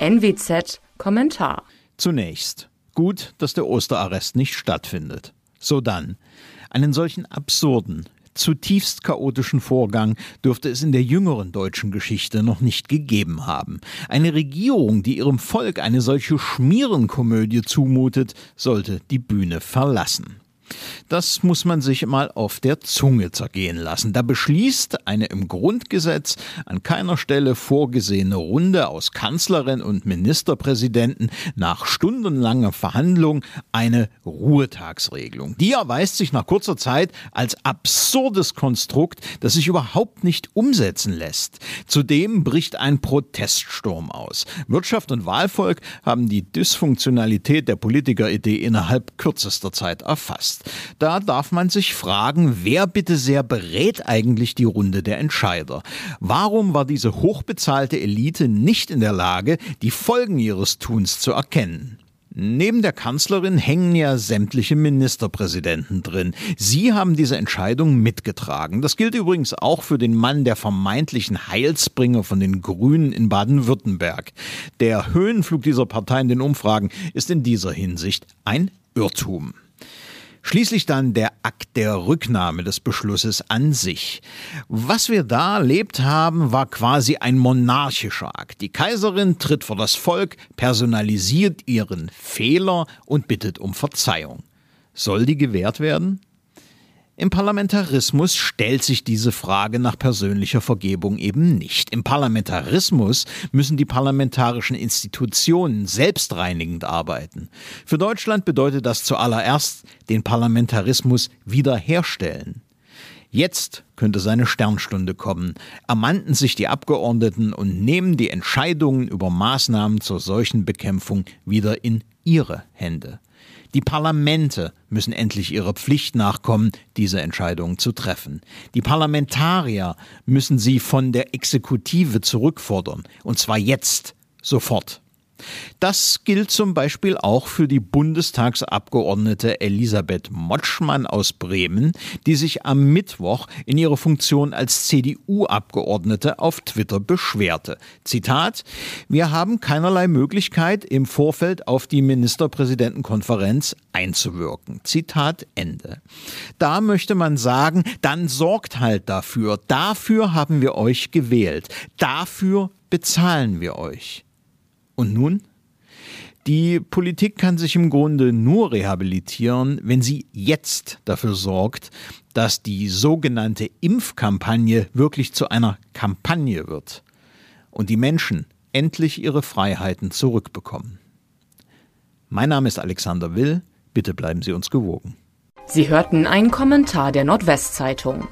NWZ Kommentar. Zunächst. Gut, dass der Osterarrest nicht stattfindet. So dann. Einen solchen absurden, zutiefst chaotischen Vorgang dürfte es in der jüngeren deutschen Geschichte noch nicht gegeben haben. Eine Regierung, die ihrem Volk eine solche Schmierenkomödie zumutet, sollte die Bühne verlassen. Das muss man sich mal auf der Zunge zergehen lassen. Da beschließt eine im Grundgesetz an keiner Stelle vorgesehene Runde aus Kanzlerin und Ministerpräsidenten nach stundenlanger Verhandlung eine Ruhetagsregelung. Die erweist sich nach kurzer Zeit als absurdes Konstrukt, das sich überhaupt nicht umsetzen lässt. Zudem bricht ein Proteststurm aus. Wirtschaft und Wahlvolk haben die Dysfunktionalität der Politikeridee innerhalb kürzester Zeit erfasst ist. Da darf man sich fragen, wer bitte sehr berät eigentlich die Runde der Entscheider? Warum war diese hochbezahlte Elite nicht in der Lage, die Folgen ihres Tuns zu erkennen? Neben der Kanzlerin hängen ja sämtliche Ministerpräsidenten drin. Sie haben diese Entscheidung mitgetragen. Das gilt übrigens auch für den Mann der vermeintlichen Heilsbringer von den Grünen in Baden-Württemberg. Der Höhenflug dieser Partei in den Umfragen ist in dieser Hinsicht ein Irrtum. Schließlich dann der Akt der Rücknahme des Beschlusses an sich. Was wir da erlebt haben, war quasi ein monarchischer Akt. Die Kaiserin tritt vor das Volk, personalisiert ihren Fehler und bittet um Verzeihung. Soll die gewährt werden? Im Parlamentarismus stellt sich diese Frage nach persönlicher Vergebung eben nicht. Im Parlamentarismus müssen die parlamentarischen Institutionen selbstreinigend arbeiten. Für Deutschland bedeutet das zuallererst den Parlamentarismus wiederherstellen. Jetzt könnte seine Sternstunde kommen. Ermannten sich die Abgeordneten und nehmen die Entscheidungen über Maßnahmen zur Seuchenbekämpfung wieder in ihre Hände. Die Parlamente müssen endlich ihrer Pflicht nachkommen, diese Entscheidungen zu treffen. Die Parlamentarier müssen sie von der Exekutive zurückfordern, und zwar jetzt, sofort. Das gilt zum Beispiel auch für die Bundestagsabgeordnete Elisabeth Motschmann aus Bremen, die sich am Mittwoch in ihrer Funktion als CDU-Abgeordnete auf Twitter beschwerte. Zitat: Wir haben keinerlei Möglichkeit, im Vorfeld auf die Ministerpräsidentenkonferenz einzuwirken. Zitat Ende. Da möchte man sagen, dann sorgt halt dafür. Dafür haben wir euch gewählt. Dafür bezahlen wir euch. Und nun? Die Politik kann sich im Grunde nur rehabilitieren, wenn sie jetzt dafür sorgt, dass die sogenannte Impfkampagne wirklich zu einer Kampagne wird und die Menschen endlich ihre Freiheiten zurückbekommen. Mein Name ist Alexander Will, bitte bleiben Sie uns gewogen. Sie hörten einen Kommentar der Nordwestzeitung.